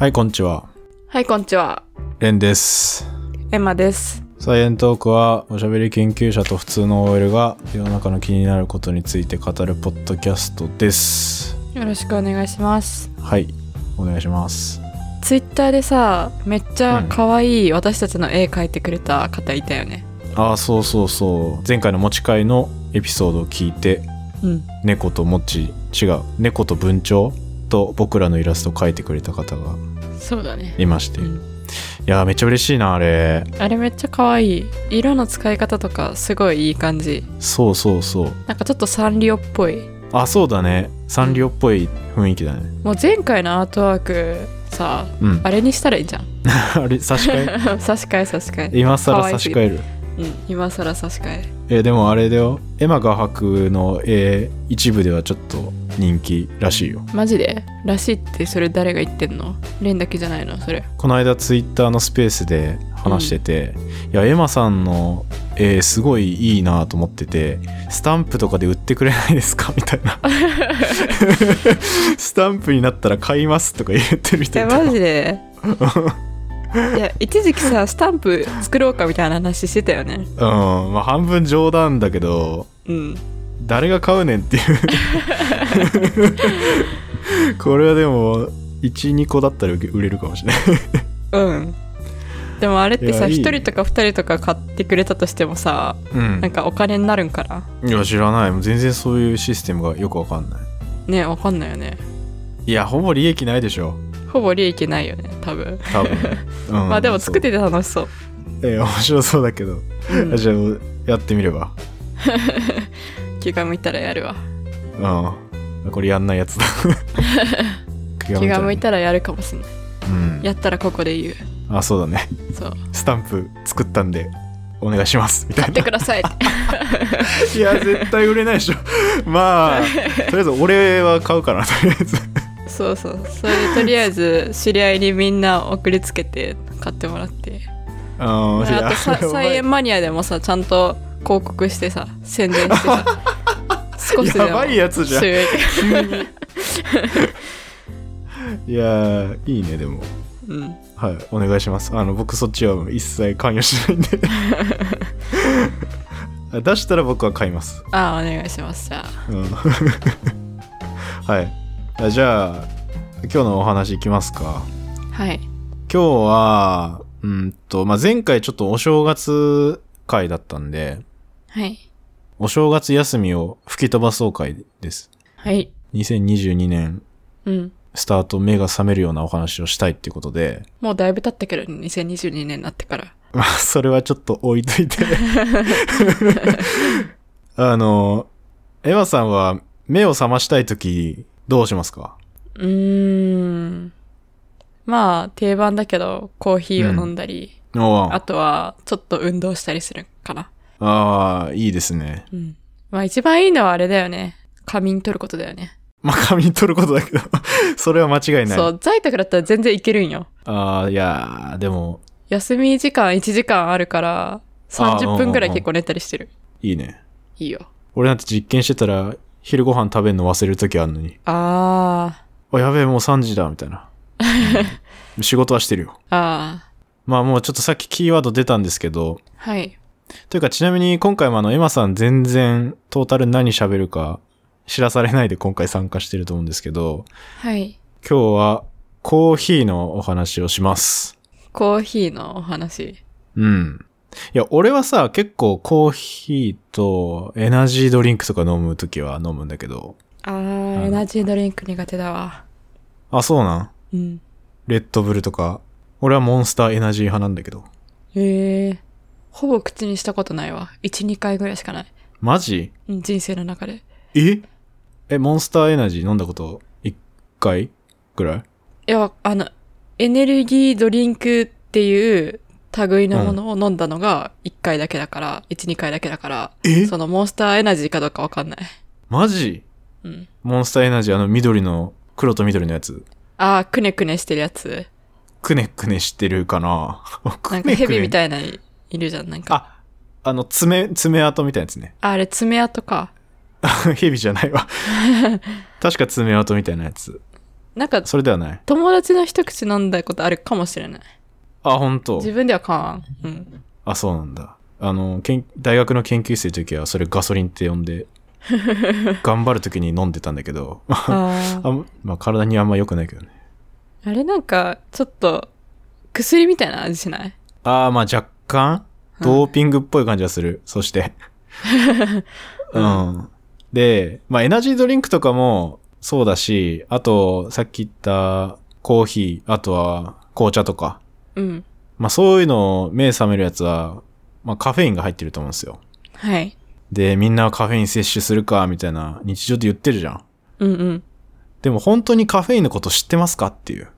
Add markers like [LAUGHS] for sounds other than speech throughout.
はい、こんにちは。はい、こんにちは。レンです。エマです。サイエントークはおしゃべり研究者と普通の OL が世の中の気になることについて語るポッドキャストです。よろしくお願いします。はい、お願いします。ツイッターでさ、めっちゃ可愛い私たちの絵描いてくれた方いたよね。ああ、そうそうそう。前回の持ち会のエピソードを聞いて、うん。猫ともち、違う、猫と文鳥と僕らのイラストを描いてくれた方がそうだね。いまして。いうんやー、めっちゃ嬉しいな、あれ。あれめっちゃ可愛い。色の使い方とかすごいいい感じ。そうそうそう。なんかちょっとサンリオっぽい。あ、そうだね。サンリオっぽい雰囲気だね。もう前回のアートワークさ、うん。あれにしたらいいじゃん。[LAUGHS] あれ、[LAUGHS] 差し替え？差し替え差し替え。今更差し替える。うん、今更差し替え。えでもあれだよエマが描くの絵一部ではちょっと人気らしいよ。マジで？らしいってそれ誰が言ってんの？レンだけじゃないの？それ。この間ツイッターのスペースで話してて、いやエマさんの絵すごいいいなと思っててスタンプとかで売ってくれないですか？[LAUGHS] みたいな。[LAUGHS] スタンプになったら買いますとか言ってる人いマジで？[LAUGHS] いや一時期さスタンプ作ろうかみたいな話してたよね。うん。まあ半分冗談だけどうん誰が買うねんっていう。[LAUGHS] これはでも12個だったら売れるかもしれない。うん。でもあれってさいやいい。1人とか2人とか買ってくれたとしてもさうん。なんかお金になるんかないや知らない。全然そういうシステムがよくわかんない。ねわかんないよね。いやほぼ利益ないでしょ。ほぼ利益ないよね多分。多分、[LAUGHS] うんまあでも作ってて楽しそう。そう。え面白そうだけど、うん。じゃあやってみれば [LAUGHS] 気が向いたらやるわ。うん。これやんないやつだ。気 [LAUGHS] 気が向いたたらやるかもしんない。うん。やったらここで言う。あそうだね。そう。スタンプ作ったんでお願いします。みたいな。買ってください [LAUGHS] いや絶対売れないでしょ。まあとりあえず俺は買うかなとりあえず。そうそう。それでとりあえず知り合いにみんな送りつけて買ってもらって。ああとさ [LAUGHS] 菜園マニアでもさちゃんと広告してさ宣伝してさ少しでもやばいやつじゃん。[LAUGHS] いやーいいねでも。うん。はいお願いします。あの僕そっちは一切関与しないんで。[LAUGHS] 出したら僕は買います、ああお願いします。じゃあ。うん。[LAUGHS] はい。あじゃあ今日のお話いきますか。はい。今日はうんと、まあ、前回ちょっとお正月会だったんではいお正月休みを吹き飛ばそう会です。はい。2022年うんスタート目が覚めるようなお話をしたいっていうことで。もうだいぶ経ったけどね2022年になってから。まあ、それはちょっと置いといて。[LAUGHS] あの、エマさんは目を覚ましたいときどうしますか？うーん。まあ定番だけどコーヒーを飲んだり、おあとはちょっと運動したりするかなああ、いいですね。うん。まあ一番いいのはあれだよね。仮眠取ることだよね。まあ、髪に取ることだけど、[LAUGHS] それは間違いない。そう在宅だったら全然いけるんよ。ああ、いやーでも、休み時間1時間あるからあ30分くらい結構寝たりしてる。いいね。いいよ。俺なんて実験してたら、昼ご飯食べるの忘れるときあるのに、ああ、やべえ、もう3時だ、みたいな。[LAUGHS] うん。仕事はしてるよ。ー。あまあもうちょっとさっきキーワード出たんですけど、ーはいというかちなみに今回もあのエマさん全然トータル何喋るか知らされないで今回参加してると思うんですけど、はい今日はコーヒーのお話をします。コーヒーのお話？うん。いや、俺はさ、結構コーヒーとエナジードリンクとか飲むときは飲むんだけど。あーエナジードリンク苦手だわあ、そうなん？うんレッドブルとか。俺はモンスターエナジー派なんだけど。へえほぼ口にしたことないわ12回ぐらいしかないマジ？うん人生の中でえ？え、モンスターエナジー飲んだこと1回ぐらい？いやあのエネルギードリンクっていう類のものを飲んだのが1回だけだから、1、2回だけだから、え？そのモンスターエナジーかどうかわかんない。マジ？うん。モンスターエナジーあの緑の、黒と緑のやつ。ああ、くねくねしてるやつ。くねくねしてるかな [LAUGHS] なんかヘビみい。たいな、いるじゃん、なんか。あ、あの、爪、爪痕みたいなやつね。ああれ、爪痕か。[LAUGHS] ヘビじゃないわ。[LAUGHS] 確か爪痕みたいなやつ。なんか、それではない。友達の一口飲んだことあるかもしれない。あ、本当自分では買わん。うん。あ、そうなんだ。あの、けん大学の研究生の時はそれガソリンって呼んで、[LAUGHS] 頑張る時に飲んでたんだけど、あまあ体にあんま良くないけどね。あれなんか、ちょっと、薬みたいな味しない？ああ、まあ若干、ドーピングっぽい感じがする。そして。[LAUGHS] うん。で、まあエナジードリンクとかもそうだし、あと、さっき言ったコーヒー、あとは紅茶とか。うん。まあそういうのを目覚めるやつは、まあカフェインが入ってると思うんですよ。はい。で、みんなカフェイン摂取するか、みたいな日常で言ってるじゃん。うんうん。でも本当にカフェインのこと知ってますかっていう。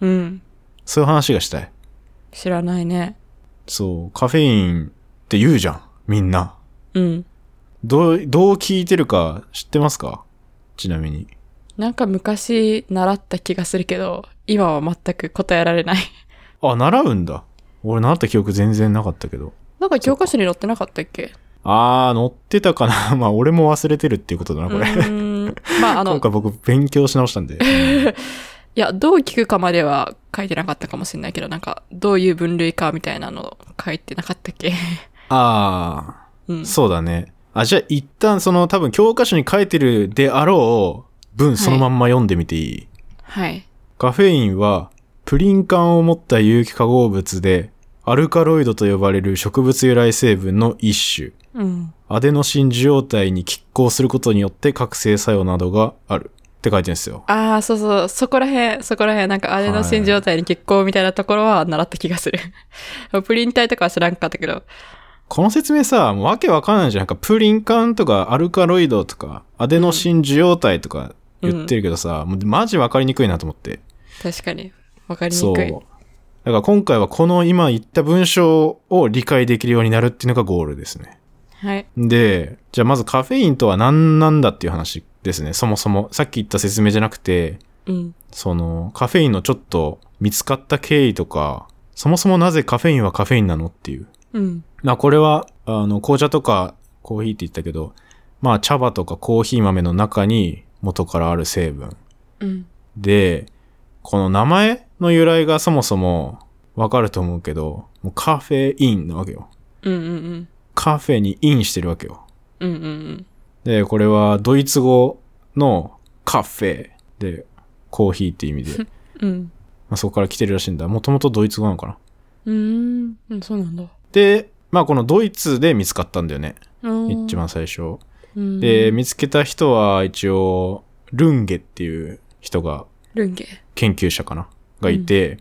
うん。そういう話がしたい。知らないね。そう、カフェインって言うじゃん。みんな。うん。どう、どう聞いてるか知ってますか？ちなみに。なんか昔習った気がするけど、今は全く答えられない。あ、習うんだ。俺習った記憶全然なかったけど。なんか教科書に載ってなかったっけ？あー、乗ってたかな。[LAUGHS] まあ、俺も忘れてるっていうことだな、こうれ。まああの、[LAUGHS] 今回僕勉強し直したんで。[LAUGHS] いや、どう聞くかまでは書いてなかったかもしれないけど、なんか、どういう分類かみたいなの書いてなかったっけ？[LAUGHS] あー、うん。そうだね。あ、じゃあ一旦その多分教科書に書いてるであろう文そのまんま読んでみていい、はい。カフェインはプリン管を持った有機化合物でアルカロイドと呼ばれる植物由来成分の一種。うん。アデノシン受容体に拮抗することによって覚醒作用などがあるって書いてるんですよ。ああ、そうそう、そこらへん、そこらへん、なんか、アデノシン状態に結構みたいなところは習った気がする。[LAUGHS] プリン体とかは知らんかったけど。この説明さ、もうわけわかんないじゃん。なんかプリン管とかアルカロイドとかアデノシン受容体とか言ってるけどさ、もうマジわかりにくいなと思って。確かに。わかりそう。にくい。だから今回はこの今言った文章を理解できるようになるっていうのがゴールですね。はい。で、じゃあまずカフェインとは何なんだっていう話ですね。そもそも。さっき言った説明じゃなくて、うん。そのカフェインのちょっと見つかった経緯とか、そもそもなぜカフェインはカフェインなのっていう。うん。まあこれは、あの、紅茶とかコーヒーって言ったけど、まあ茶葉とかコーヒー豆の中に元からある成分。うん。で、この名前の由来がそもそもわかると思うけど、もうカフェインなわけよ。うんうんうん。カフェにインしてるわけよ。うんうんうん。で、これはドイツ語のカフェでコーヒーって意味で、ま [LAUGHS] うん。あそこから来てるらしいんだ。もともとドイツ語なのかな。うーん。うん、そうなんだ。で、まあこのドイツで見つかったんだよね。うん一番最初。うんで、見つけた人は一応、ルンゲっていう人が、ルンゲ。研究者かながいて、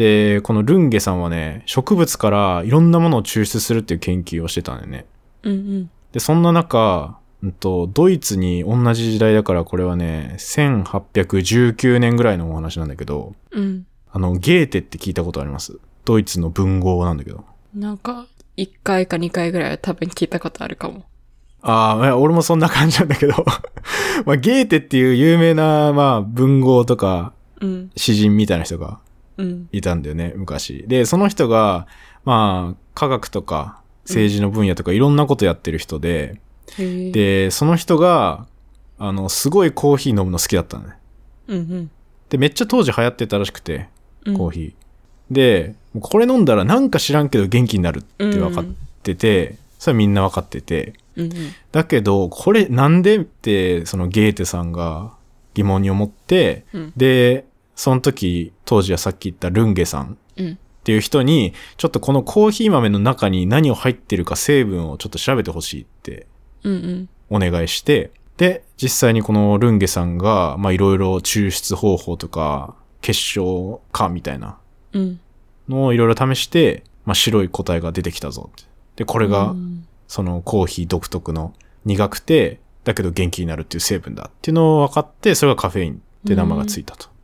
で、このルンゲさんはね、植物からいろんなものを抽出するっていう研究をしてたんだよね。うんうん。で、そんな中、うんと、ドイツに同じ時代だからこれはね、1819年ぐらいのお話なんだけど、うん。あの、ゲーテって聞いたことあります？ドイツの文豪なんだけど。なんか、1回か2回ぐらいは多分聞いたことあるかも。ああ、俺もそんな感じなんだけど。[LAUGHS] まあ、ゲーテっていう有名な、まあ、文豪とかうん。詩人みたいな人がうん。いたんだよね、昔。で、その人が、まあ、科学とか政治の分野とかいろんなことやってる人で、へえ。で、その人が、あの、すごいコーヒー飲むの好きだったのね。うんうん。で、めっちゃ当時流行ってたらしくて、うんコーヒー。で、これ飲んだらなんか知らんけど元気になるって分かってて、それはみんな分かってて、うんうん。だけど、これなんでって、そのゲーテさんが疑問に思って、うんで、その時、当時はさっき言ったルンゲさんうん。っていう人に、ちょっとこのコーヒー豆の中に何を入ってるか成分をちょっと調べてほしいってうんうん。お願いして、で、実際にこのルンゲさんが、まあいろいろ抽出方法とか、結晶化みたいなうん。のをいろいろ試して、まあ白い答えが出てきたぞって。で、これがう、んそのコーヒー独特の苦くて、だけど元気になるっていう成分だっていうのを分かって、それがカフェインって名前がついたと。うん。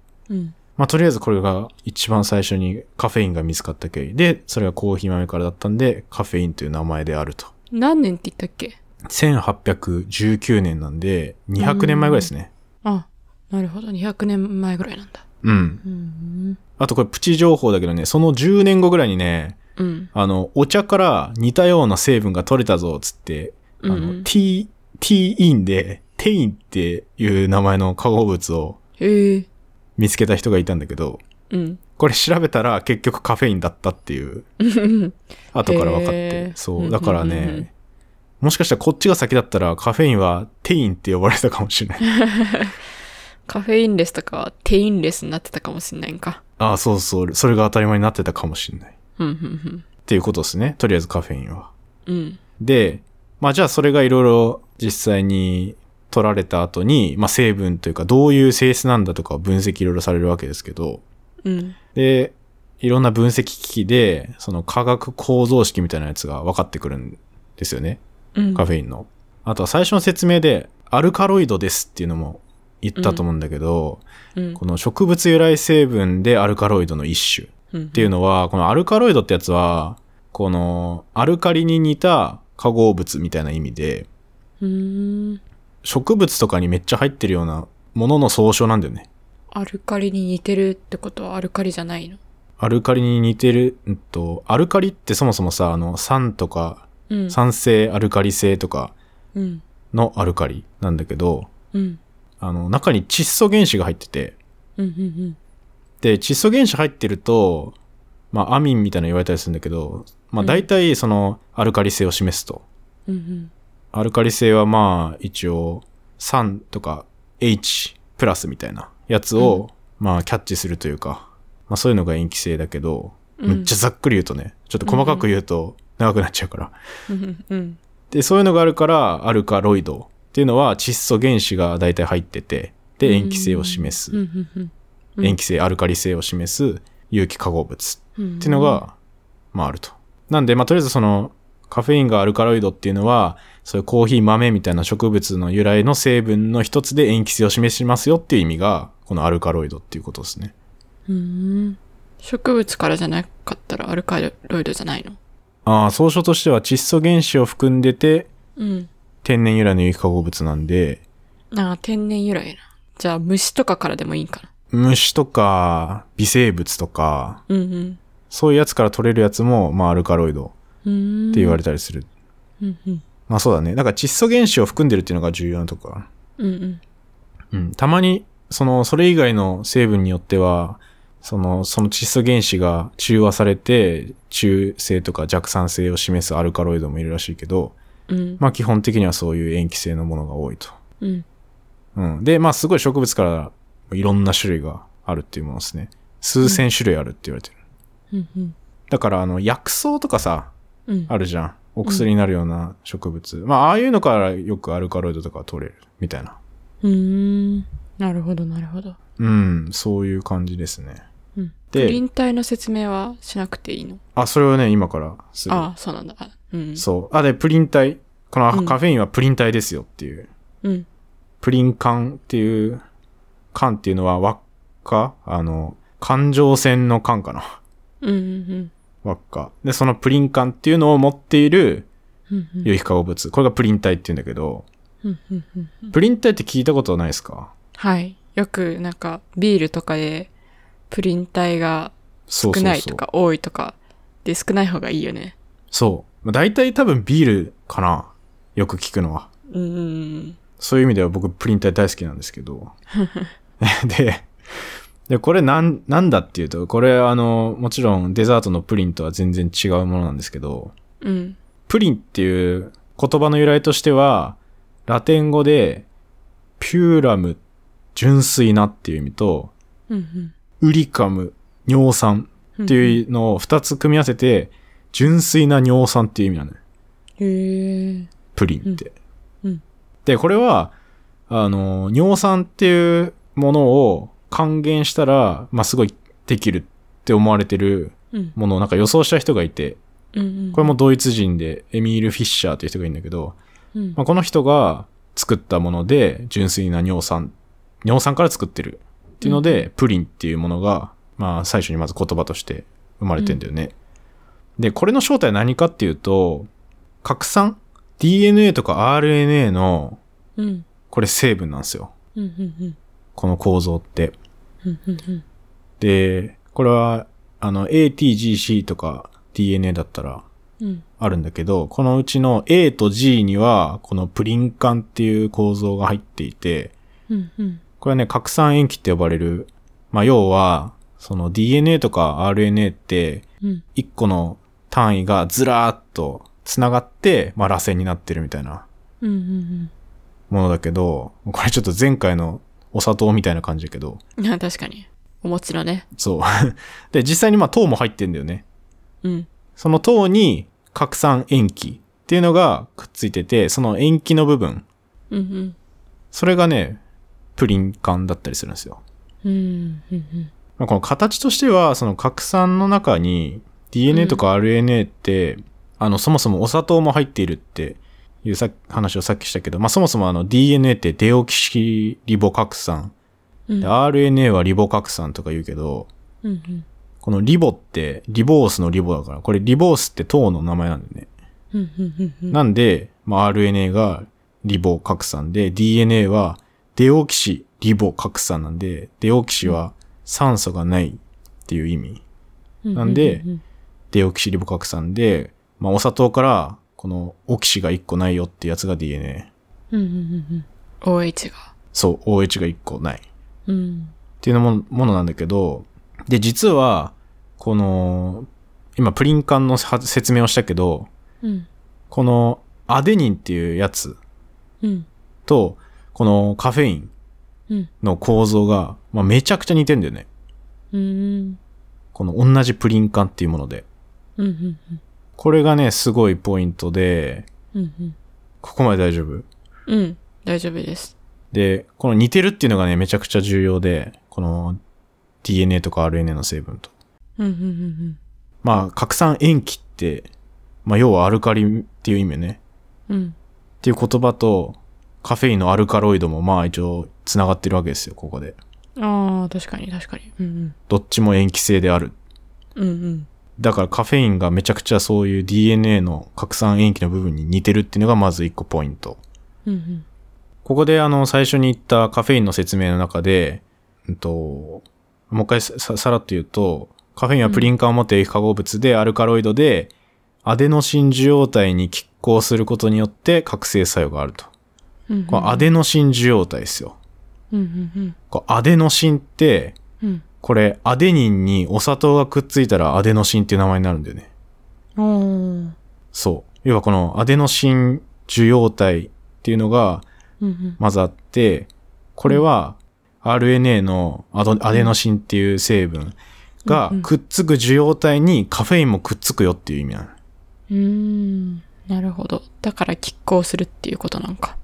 まあとりあえずこれが一番最初にカフェインが見つかった経緯で、それがコーヒー豆からだったんで、カフェインという名前であると。何年って言ったっけ？1819年なんで、200年前ぐらいですね。あ、なるほど。200年前ぐらいなんだ。うん。うん。あとこれプチ情報だけどね、その10年後ぐらいにね、うん。あの、お茶から似たような成分が取れたぞ、つって、あの、うんうん T、T インで、テインっていう名前の化合物をへえ。見つけた人がいたんだけど、うん。これ調べたら結局カフェインだったっていう、[LAUGHS] 後から分かっへて。ーそう。だからうんうんうんうんね、もしかしたらこっちが先だったらカフェインはテインって呼ばれたかもしれない。[LAUGHS] カフェインレスとかはテインレスになってたかもしんないんか。ああ、そうそう。それが当たり前になってたかもしれない。っうん、うん、ていうことですね。とりあえずカフェインは。うん。うん。で、まあじゃあそれがいろいろ実際に取られた後に、まあ成分というかどういう性質なんだとか分析いろいろされるわけですけど、うん。で、いろんな分析機器で、その化学構造式みたいなやつが分かってくるんですよね。うん。カフェインの。あとは最初の説明で、アルカロイドですっていうのも言ったと思うんだけど、うん。この植物由来成分でアルカロイドの一種。うん。っていうのは、このアルカロイドってやつは、このアルカリに似た化合物みたいな意味で。植物とかにめっちゃ入ってるようなものの総称なんだよね。アルカリに似てるってことはアルカリじゃないの？アルカリに似てる、うんと、アルカリってそもそもさ、あの、酸とか、うん。酸性アルカリ性とかうん。のアルカリなんだけど、うん。あの、中に窒素原子が入ってて、うん。うん。で、窒素原子入ってると、まあ、アミンみたいなの言われたりするんだけど、まあ、うん大体その、アルカリ性を示すと。うん。うん。アルカリ性はまあ一応酸とか H プラスみたいなやつを、まあキャッチするというか、まあそういうのが塩基性だけど、うんめっちゃざっくり言うとね、ちょっと細かく言うと長くなっちゃうから。で、そういうのがあるからアルカロイドっていうのは窒素原子が大体入ってて、で塩基性を示す。塩基性、アルカリ性を示す有機化合物うん。っていうのが、まああると。なんで、まあとりあえずその、カフェインがアルカロイドっていうのは、そういうコーヒー豆みたいな植物の由来の成分の一つで塩基性を示しますよっていう意味が、このアルカロイドっていうことですね。うん。植物からじゃなかったらアルカロイドじゃないの？ああ、総称としては窒素原子を含んでて、うん。天然由来の有機化合物なんで、ああ、天然由来な。じゃあ虫とかからでもいいんかな？虫とか微生物とか、うんうん。そういうやつから取れるやつも、まあアルカロイド。って言われたりする。うんうん。まあそうだね。だから窒素原子を含んでるっていうのが重要なところかな。うんうん。うん、たまに、その、それ以外の成分によっては、その、その窒素原子が中和されて、中性とか弱酸性を示すアルカロイドもいるらしいけど、うん。まあ基本的にはそういう塩基性のものが多いと。うん。うん。で、まあすごい植物からいろんな種類があるっていうものですね。数千種類あるって言われてる。うんうん。だから、あの、薬草とかさ、うん。あるじゃん。お薬になるような植物。まあ、ああいうのからよくアルカロイドとか取れる。みたいな。うーん。なるほど、なるほど。うん、そういう感じですね。うん。でプリン体の説明はしなくていいの？あ、それをね、今からする。ああ、そうなんだ。あうん。そう。あ、で、プリン体。このうんカフェインはプリン体ですよっていう。うん。プリン缶っていう、缶っていうのは輪っか？あの、環状線の缶かな。うんうん輪っか。で、そのプリン缶っていうのを持っている有機化合物。これがプリン体っていうんだけど。プリン体って聞いたことないですか？はい。よくなんかビールとかでプリン体が。少ないとか多いとかで少ない方がいいよね。そう。まあ大体多分ビールかな。よく聞くのは。うんうんそういう意味では僕プリン体大好きなんですけど。[LAUGHS] で、で、これなん、なんだっていうと、これあの、もちろんデザートのプリンとは全然違うものなんですけど、うん。うん。プリンっていう言葉の由来としては、ラテン語で、ピューラム、純粋なっていう意味と、うんウリカム、尿酸うん。っていうのを二つ組み合わせて、純粋な尿酸っていう意味なのよ。へえ。プリンって。うんうんで、これは、あの、尿酸っていうものを還元したら、まあ、すごいできるって思われてるうん。ものをなんか予想した人がいて、うんうん。これもドイツ人でエミール・フィッシャーという人がいるんだけど、うんまあ、この人が作ったもので、純粋な尿酸、尿酸から作ってるっていうので、プリンっていうものが、まあ、最初にまず言葉として生まれてんだよね。で、これの正体は何かっていうと、核酸 ?DNA とか RNA の、うん。これ成分なんですよ。うんうんうん。この構造って。うんうんうん。で、これは、あの、ATGC とか DNA だったらうん。あるんだけど、このうちの A と G には、このプリン管っていう構造が入っていて、うんうん。これはね、核酸塩基って呼ばれるまあ要は、その DNA とか RNA って、うん。一個の単位がずらーっと繋がって、まあ螺旋になってるみたいなうんうんものだけど、これちょっと前回のお砂糖みたいな感じだけど、[LAUGHS] 確かに。お餅のね。そう。[LAUGHS] で、実際にまあ糖も入ってんだよね。うん。その糖に核酸塩基っていうのがくっついてて、その塩基の部分、うんうん。それがね、プリン管だったりするんですよ。うんうんうん。まあ、この形としては、その核酸の中に DNA とか RNA って、あの、そもそもお砂糖も入っているっていうさ話をさっきしたけど、まあ、そもそもあの DNA ってデオキシリボ核酸、うんで RNA はリボ核酸とか言うけど、うんうん。このリボってリボースのリボだから、これリボースって糖の名前なんだよね。うんうんうんうん。なんで、まあ、RNA がリボ核酸で、DNA はデオキシリボ核酸なんで、デオキシは酸素がないっていう意味。なんでうんデオキシリボ核酸で、まあ、お砂糖から、このオキシが1個ないよってやつが DNA。うんうんうんうん。OH が。そう、OH が1個ない。っうん。ていうのもものなんだけど、で、実は、この、今プリン管のは説明をしたけど、うん。このアデニンっていうやつうん。と、このカフェインうん。の構造が、まあ、めちゃくちゃ似てんだよね。うん。この同じプリン管っていうもので。うんうんこれがね、すごいポイントで、うん。うんここまで大丈夫？うん。うん。大丈夫です。で、この似てるっていうのがね、めちゃくちゃ重要で、この DNA とか RNA の成分と。うんうんうんまあ、核酸塩基って、まあ、要はアルカリっていう意味ね。うん。うん。っていう言葉と、カフェインのアルカロイドもまあ一応繋がってるわけですよ、ここで。ああ、確かに確かに。うんどっちも塩基性である。うん。うんうん。だからカフェインがめちゃくちゃそういう DNA の核酸塩基の部分に似てるっていうのがまず一個ポイント。うんうん。ここであの最初に言ったカフェインの説明の中で、うんと、もう一回ささらっと言うと、カフェインはプリン管を持っている化合物でアルカロイドで、アデノシン受容体に拮抗することによって覚醒作用があると。うんうん。アデノシン受容体ですよ。うんうんこれアデノシンって、うん。これアデニンにお砂糖がくっついたらアデノシンっていう名前になるんだよね。そう。要はこのアデノシン受容体っていうのがうんうん。まずあって、これは RNA のアドアデノシンっていう成分がうんうんくっつく受容体にカフェインもくっつくよっていう意味なの。うーん。なるほど。だから拮抗するっていうことなんか。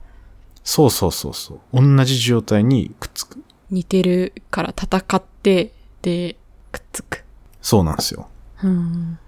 そうそうそうそう。同じ受容体にくっつく。似てるから戦って、で、くっつく。そうなんですよ。うん。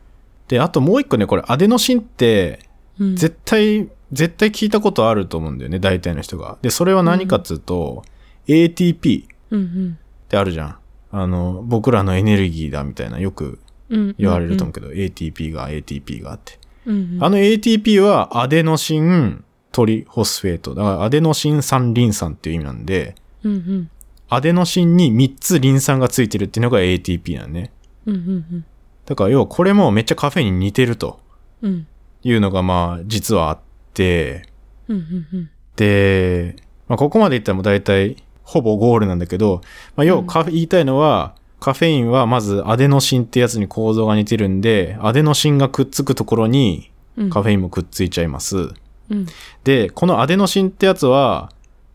で、あともう一個ね、これアデノシンってうん。絶対、絶対聞いたことあると思うんだよね、大体の人が。で、それは何かっつうと、ATP うんってあるじゃん。あの、僕らのエネルギーだみたいなよくうん。うん。言われると思うけど、ATP が ATP があって。うん。うん。あの ATP はアデノシントリホスフェート。だからアデノシン酸リン酸っていう意味なんで、うんうん。アデノシンに3つリン酸がついてるっていうのが ATP なんね。うんうんだから要はこれもめっちゃカフェインに似てると。いうのがまあ実はあって、うんうんうん。で、まあ、ここまで言ったらもう大体ほぼゴールなんだけど、まあ、要はカフ言いたいのは、カフェインはまずアデノシンってやつに構造が似てるんで、アデノシンがくっつくところにうん。カフェインもくっついちゃいます。うん。で、このアデノシンってやつは、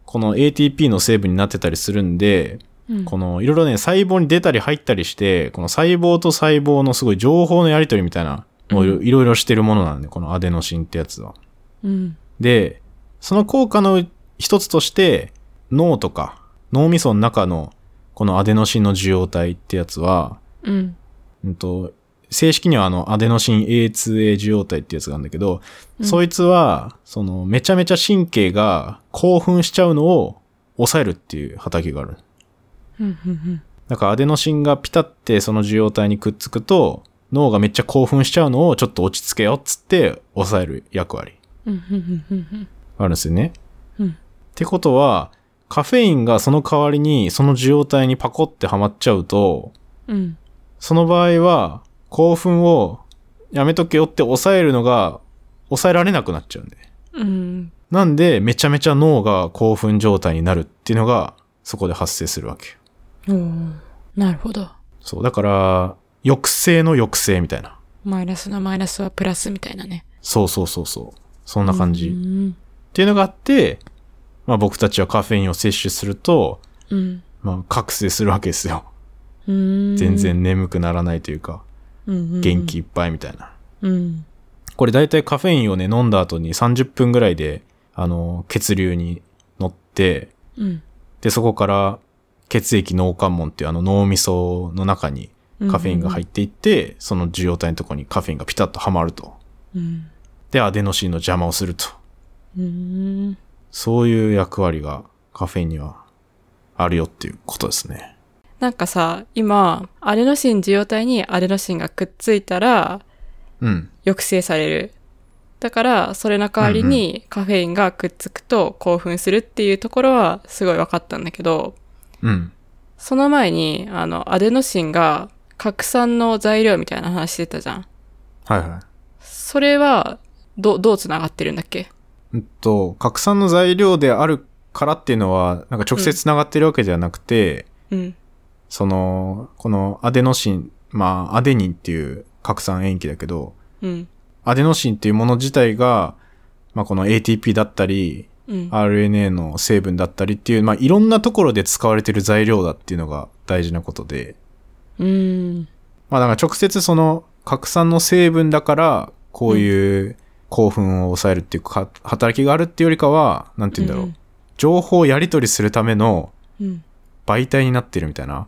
この ATP の成分になってたりするんで、うん。このいろいろね、細胞に出たり入ったりして、この細胞と細胞のすごい情報のやり取りみたいないろいろしてるものなんで、このアデノシンってやつは。うん。で、その効果の一つとして、脳とか脳みその中のこのアデノシンの受容体ってやつは、うん。うんと、正式にはあのアデノシン A2A 受容体ってやつがあるんだけど、うんそいつは、そのめちゃめちゃ神経が興奮しちゃうのを抑えるっていう働きがある。だからアデノシンがピタってその受容体にくっつくと、脳がめっちゃ興奮しちゃうのをちょっと落ち着けよっつって抑える役割あるんですよね。うん。ってことは、カフェインがその代わりにその受容体にパコってはまっちゃうと、うん。その場合は興奮をやめとけよって抑えるのが抑えられなくなっちゃうんで。うん。なんでめちゃめちゃ脳が興奮状態になるっていうのがそこで発生するわけよ。おーなるほど。そう。だから、抑制の抑制みたいな。マイナスのマイナスはプラスみたいなね。そうそうそうそう。そんな感じ。っうん。ていうのがあって、まあ僕たちはカフェインを摂取すると、うん。まあ覚醒するわけですよ。うん。全然眠くならないというか、うん、元気いっぱいみたいな。うん。これ大体カフェインをね、飲んだ後に30分ぐらいで、あの、血流に乗って、うん。で、そこから血液脳関門っていうあの脳みその中にカフェインが入っていって、その受容体のところにカフェインがピタッとはまると。うん。で、アデノシンの邪魔をすると。うん。そういう役割がカフェインにはあるよっていうことですね。なんかさ、今、アデノシン受容体にアデノシンがくっついたら、うん。抑制される。だから、それの代わりにカフェインがくっつくと興奮するっていうところはすごい分かったんだけど、うん。その前に、あの、アデノシンが拡散の材料みたいな話してたじゃん。はいはい。それは、ど、どう繋がってるんだっけ？うんと、拡散の材料であるからっていうのは、なんか直接繋がってるわけではなくて、うん。その、このアデノシン、まあ、アデニンっていう拡散塩基だけど、うん。アデノシンっていうもの自体が、まあ、この ATP だったり、うん。RNA の成分だったりっていう、まあ、いろんなところで使われてる材料だっていうのが大事なことで、うん。まあ、だから直接その拡散の成分だから、こういう興奮を抑えるっていうか、働きがあるっていうよりかは、なんて言うんだろう。うん情報をやり取りするためのうん。媒体になってるみたいな。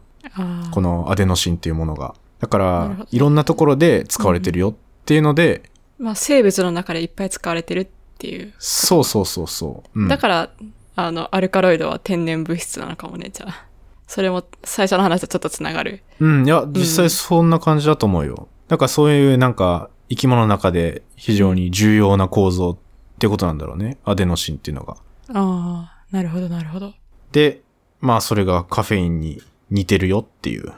このアデノシンっていうものが。だからいろんなところで使われてるよっていうので、まあ、生物の中でいっぱい使われてるっていう。そうそうそうそう。うんだから、あの、アルカロイドは天然物質なのかもね、じゃあ。それも最初の話とちょっとつながる。うん、いや、実際そんな感じだと思うよ。だからそういうなんか、生き物の中で非常に重要な構造ってことなんだろうね。アデノシンっていうのが。ああ、なるほど、なるほど。で、まあそれがカフェインに似てるよっていう。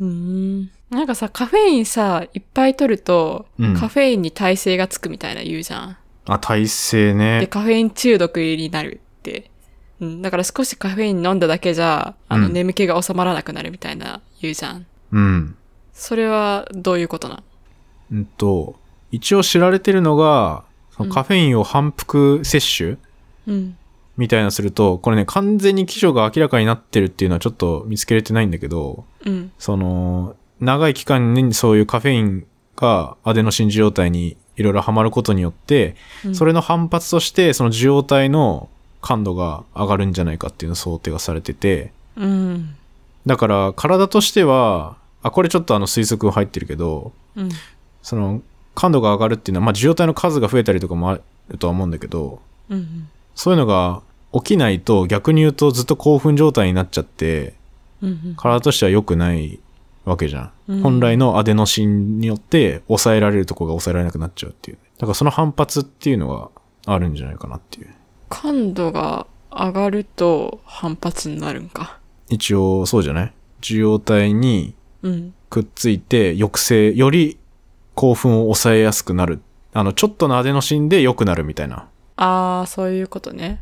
うーん。なんかさ、カフェインさ、いっぱい取ると、うんカフェインに耐性がつくみたいな言うじゃん。あ、体勢で、ね。カフェイン中毒になるって。うん、だから少しカフェイン飲んだだけじゃ、あの、うん眠気が収まらなくなるみたいな言うじゃん。うん。それはどういうことなんうんと、一応知られてるのが、カフェインを反復摂取うん。みたいなすると、これね、完全に基準が明らかになってるっていうのはちょっと見つけれてないんだけど、うん。その、長い期間にそういうカフェインがアデノシン受容体にいろいろハマることによって、うんそれの反発として、その受容体の感度が上がるんじゃないかっていうの想定がされてて、うん。だから体としては、あ、これちょっとあの推測入ってるけど、うん。その感度が上がるっていうのは、まあ受容体の数が増えたりとかもあるとは思うんだけど、うん。そういうのが起きないと逆に言うとずっと興奮状態になっちゃって、うん。体としては良くないわけじゃん。うん本来のアデノシンによって抑えられるところが抑えられなくなっちゃうっていう。だからその反発っていうのがあるんじゃないかなっていう。感度が上がると反発になるんか。一応そうじゃない？受容体にうん。くっついて抑制、より興奮を抑えやすくなる。あの、ちょっとのアデノシンで良くなるみたいな。ああ、そういうことね。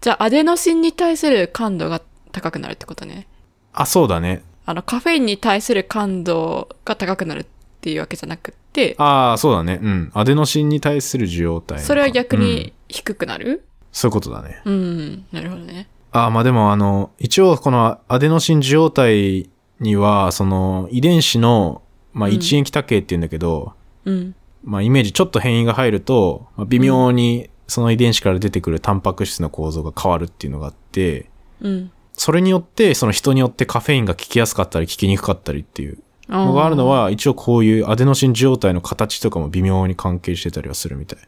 じゃあ、アデノシンに対する感度が高くなるってことね。あ、そうだね。あの、カフェインに対する感度が高くなるっていうわけじゃなくって、ああ、そうだね。うん。アデノシンに対する受容体の。それは逆うんに低くなる？そういうことだね。うん、なるほどね。ああ、まあでもあの、一応このアデノシン受容体には、その遺伝子の、まあうん一塩基多形って言うんだけど、うん。まあイメージちょっと変異が入ると、まあ、微妙にその遺伝子から出てくるタンパク質の構造が変わるっていうのがあって、うん。それによって、その人によってカフェインが効きやすかったり効きにくかったりっていうのがあるのは、一応こういうアデノシン受容体の形とかも微妙に関係してたりはするみたい。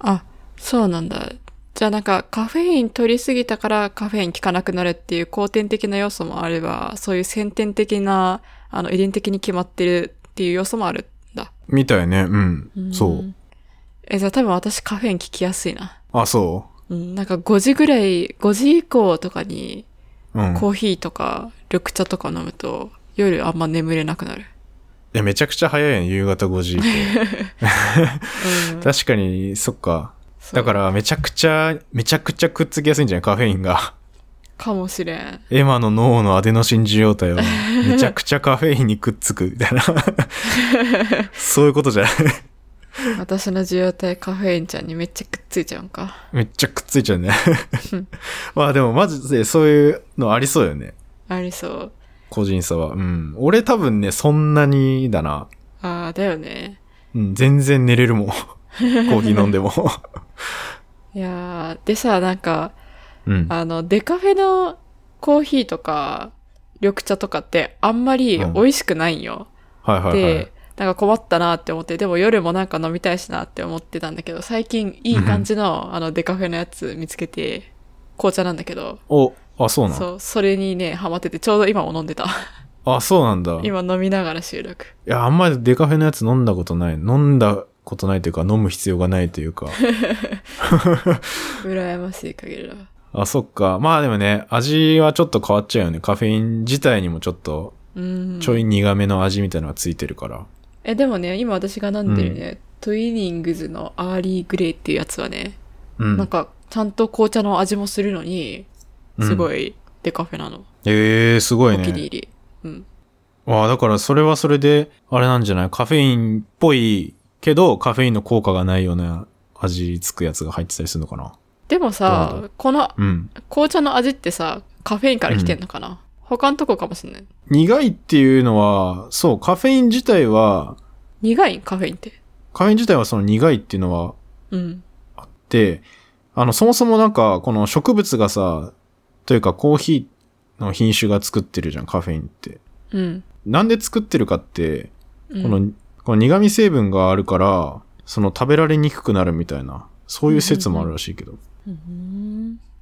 あ、そうなんだ。じゃあなんかカフェイン取りすぎたからカフェイン効かなくなるっていう後天的な要素もあれば、そういう先天的な、あの遺伝的に決まってるっていう要素もある。みたいね。うん。そう。え、じゃあ多分私カフェイン効きやすいな。あ、そう？ん、なんか5時ぐらい、5時以降とかにう。うん。コーヒーとか緑茶とか飲むと夜あんま眠れなくなる。いや、めちゃくちゃ早いやん、夕方5時以降。うん、[LAUGHS] 確かに、そっか。だから、めちゃくちゃ、めちゃくちゃくっつきやすいんじゃない？カフェインが。かもしれん。エマの脳のアデノシン受容体は [LAUGHS] めちゃくちゃカフェインにくっつくみたいな。[LAUGHS] そういうことじゃない私の受容体カフェインちゃんにめっちゃくっついちゃうんか。めっちゃくっついちゃうね。[LAUGHS] まあでもマジでそういうのありそうよね。ありそう。個人差は。うん。俺多分ね、そんなにだな。ああ、だよね。うん、全然寝れるもん。コーヒー飲んでも。いやー、でさ、なんか、うん。あの、デカフェのコーヒーとか、緑茶とかってあんまり美味しくないんよ。はいはいはいで。、なんか困ったなって思って、でも夜もなんか飲みたいしなって思ってたんだけど、最近いい感じの、あの、デカフェのやつ見つけて、紅茶なんだけど、お、あ、そうなんそう、それにね、ハマってて、ちょうど今も飲んでた。あ、そうなんだ。い [LAUGHS] 今飲みながら収録。や、あんまりデカフェのやつ飲んだことない。飲んだことないというか、飲む必要がないというか。[LAUGHS] 羨ましい限りだわ。あ、そっか。まあでもね、味はちょっと変わっちゃうよね。カフェイン自体にもちょっと、うん。ちょい苦めの味みたいなのがついてるから。え、でもね、今私が飲んでるね、トワイニングスのアールグレイっていうやつはね、うん。なんか、ちゃんと紅茶の味もするのに、すごいデカフェなの。ええー、すごいお気にね。入り。うん。わあ、だからそれはそれで、あれなんじゃない？カフェインっぽいけど、カフェインの効果がないような味つくやつが入ってたりするのかな？でもさだ、このうん。紅茶の味ってさ、カフェインから来てんのかな、他のとこかもしんない。苦いっていうのは、そう、カフェイン自体は、苦いカフェインって。カフェイン自体はその苦いっていうのはうん。あって、あの、そもそもなんか、この植物がさ、というかコーヒーの品種が作ってるじゃん、カフェインって。うん。なんで作ってるかって、うんこの、この苦味成分があるから、その食べられにくくなるみたいな、そういう説もあるらしいけど。うん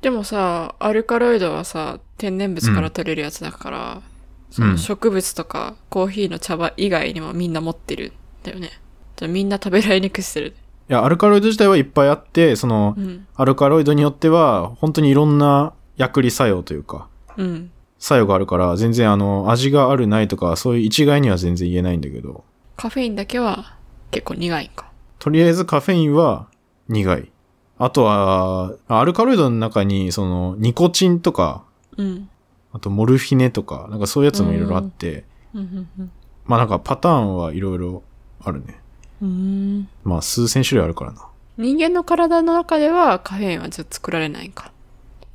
でもさ、アルカロイドはさ、天然物から取れるやつだから、その植物とかコーヒーの茶葉以外にもみんな持ってるんだよね。じゃあみんな食べられにくくしてる。いや、アルカロイド自体はいっぱいあって、そのう、ん。アルカロイドによっては、本当にいろんな薬理作用というか、うん。作用があるから、全然あの、味があるないとか、そういう一概には全然言えないんだけど、カフェインだけは結構苦いんか。とりあえずカフェインは苦い。あとは、アルカロイドの中に、その、ニコチンとか、うん。あとモルフィネとか、なんかそういうやつもいろいろあって、うん。うん。まあなんかパターンはいろいろあるね。うん。まあ数千種類あるからな。人間の体の中ではカフェインはじゃあ作られないんか。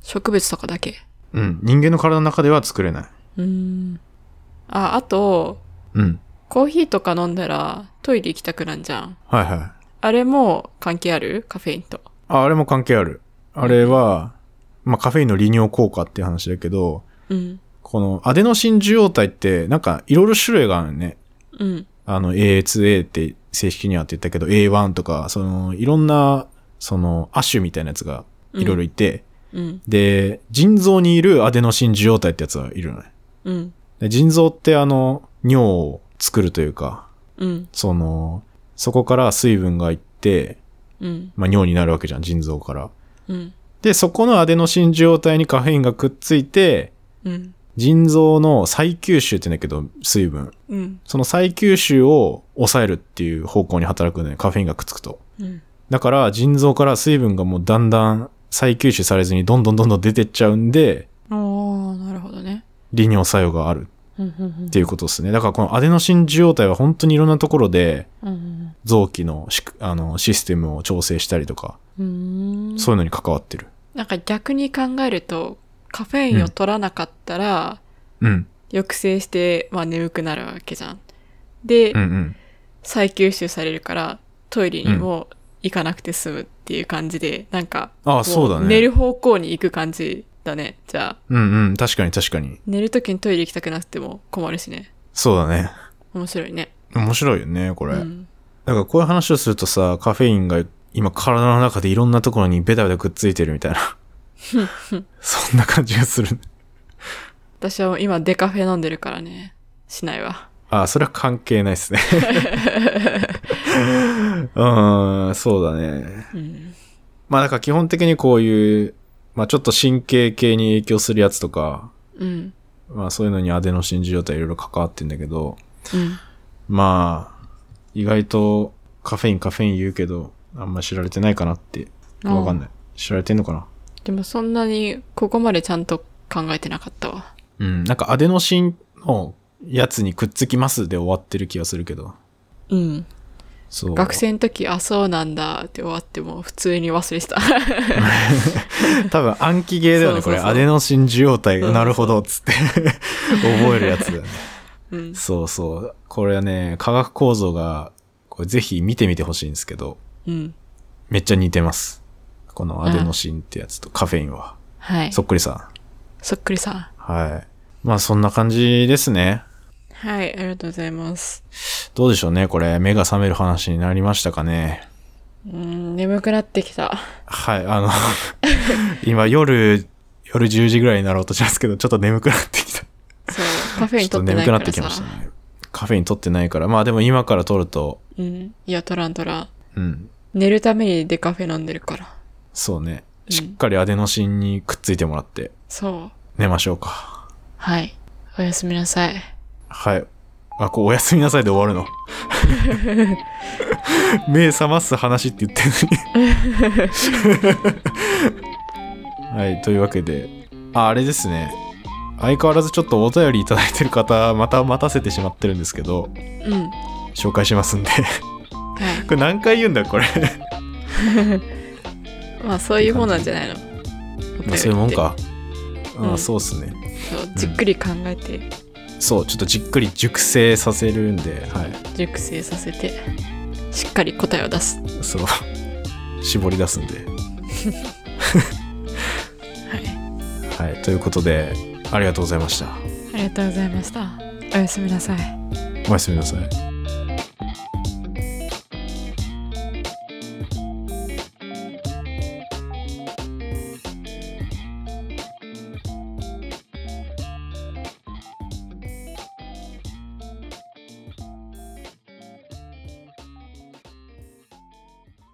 植物とかだけ。うん。人間の体の中では作れない。うん。あ、あと、うん。コーヒーとか飲んだらトイレ行きたくなんじゃん。はいはい。あれも関係ある？カフェインと。あ、あれも関係ある。あれは、まあカフェインの利尿効果っていう話だけど、うん。このアデノシン受容体ってなんかいろいろ種類があるね。うん。あの A2A って正式にはって言ったけど A1 とか、そのいろんな、その亜種みたいなやつがいろいろいて、うん。で、腎臓にいるアデノシン受容体ってやつはいるのね。うん。で腎臓ってあの、尿を作るというか、うん。その、そこから水分がいって、うん。まあ尿になるわけじゃん、腎臓から。うん。で、そこのアデノシン受容体にカフェインがくっついて、うん。腎臓の再吸収って言うんだけど、水分。うん。その再吸収を抑えるっていう方向に働くんだよね、カフェインがくっつくと。うん。だから、腎臓から水分がもうだんだん再吸収されずにどんどんどんどん出てっちゃうんで、おー、なるほどね。利尿作用がある。っていうことですね。だからこのアデノシン受容体は本当にいろんなところでうん。臓器のあのシステムを調整したりとか、うん。そういうのに関わってる。なんか逆に考えると、カフェインを取らなかったら、うん。抑制して、まあ眠くなるわけじゃん。で、うんうん。再吸収されるから、トイレにも行かなくて済むっていう感じで、なんか、ああ、そうだも寝ね。る方向に行く感じだね。じゃあ、うんうん。確かに確かに。寝るときにトイレ行きたくなくても困るしね。そうだね。面白いね。面白いよね、これ。うん。だからこういう話をするとさ、カフェインが今体の中でいろんなところにベタベタくっついてるみたいな。[LAUGHS] そんな感じがする。私は今デカフェ飲んでるからね。しないわ。あ、それは関係ないですね。[LAUGHS] うん、そうだね。うん。まあだから基本的にこういう、まあちょっと神経系に影響するやつとか、うん。まあそういうのにアデノシン受容体いろいろ関わってんだけど、うん。まあ、意外とカフェインカフェイン言うけど、あんま知られてないかなって、わかんない。知られてんのかな？でもそんなに、ここまでちゃんと考えてなかったわ。うん。なんかアデノシンのやつにくっつきますで終わってる気がするけど。うん。そう。学生の時、あ、そうなんだって終わっても普通に忘れてた。[LAUGHS] 多分暗記ゲーだよね、これ。アデノシン受容体なるほど、つって。覚えるやつだよね。うん。そうそう。これはね、化学構造が、これぜひ見てみてほしいんですけど、うん。めっちゃ似てます。このアデノシンってやつとカフェインは。はい。そっくりさそっくりさん。ん。はい。まあそんな感じですね。はい、ありがとうございます。どうでしょうねこれ、目が覚める話になりましたかねうん、眠くなってきた。はい、あの、[LAUGHS] 今夜、夜10時ぐらいになろうとしますけど、ちょっと眠くなってきた。そう、カフェインちょっと取ってな眠くなってきいからさ。ましたね。カフェイン取ってないから。まあでも今から取ると、うん。いや、取らん取らん。うん。寝るためにデカフェ飲んでるから。そうね。うんしっかりアデノシンにくっついてもらってそう。寝ましょうか。はい。おやすみなさい。はい。あ、こう、おやすみなさいで終わるの。[LAUGHS] 目覚ます話って言ってるのに。[LAUGHS] はい、というわけで、あ、あれですね。相変わらずちょっとお便りいただいてる方、また待たせてしまってるんですけど、うん。紹介しますんで。はい。[LAUGHS] これ何回言うんだ、これ？まあ、そういうもんなんじゃないの？まあ、そういうもんか。あ、うんそうっすね。じっくり考えて、そう、ちょっとじっくり熟成させるんで、はい。熟成させて、しっかり答えを出す。そう。絞り出すんで。はい。はい。ということで、ありがとうございました。ありがとうございました。おやすみなさい。おやすみなさい。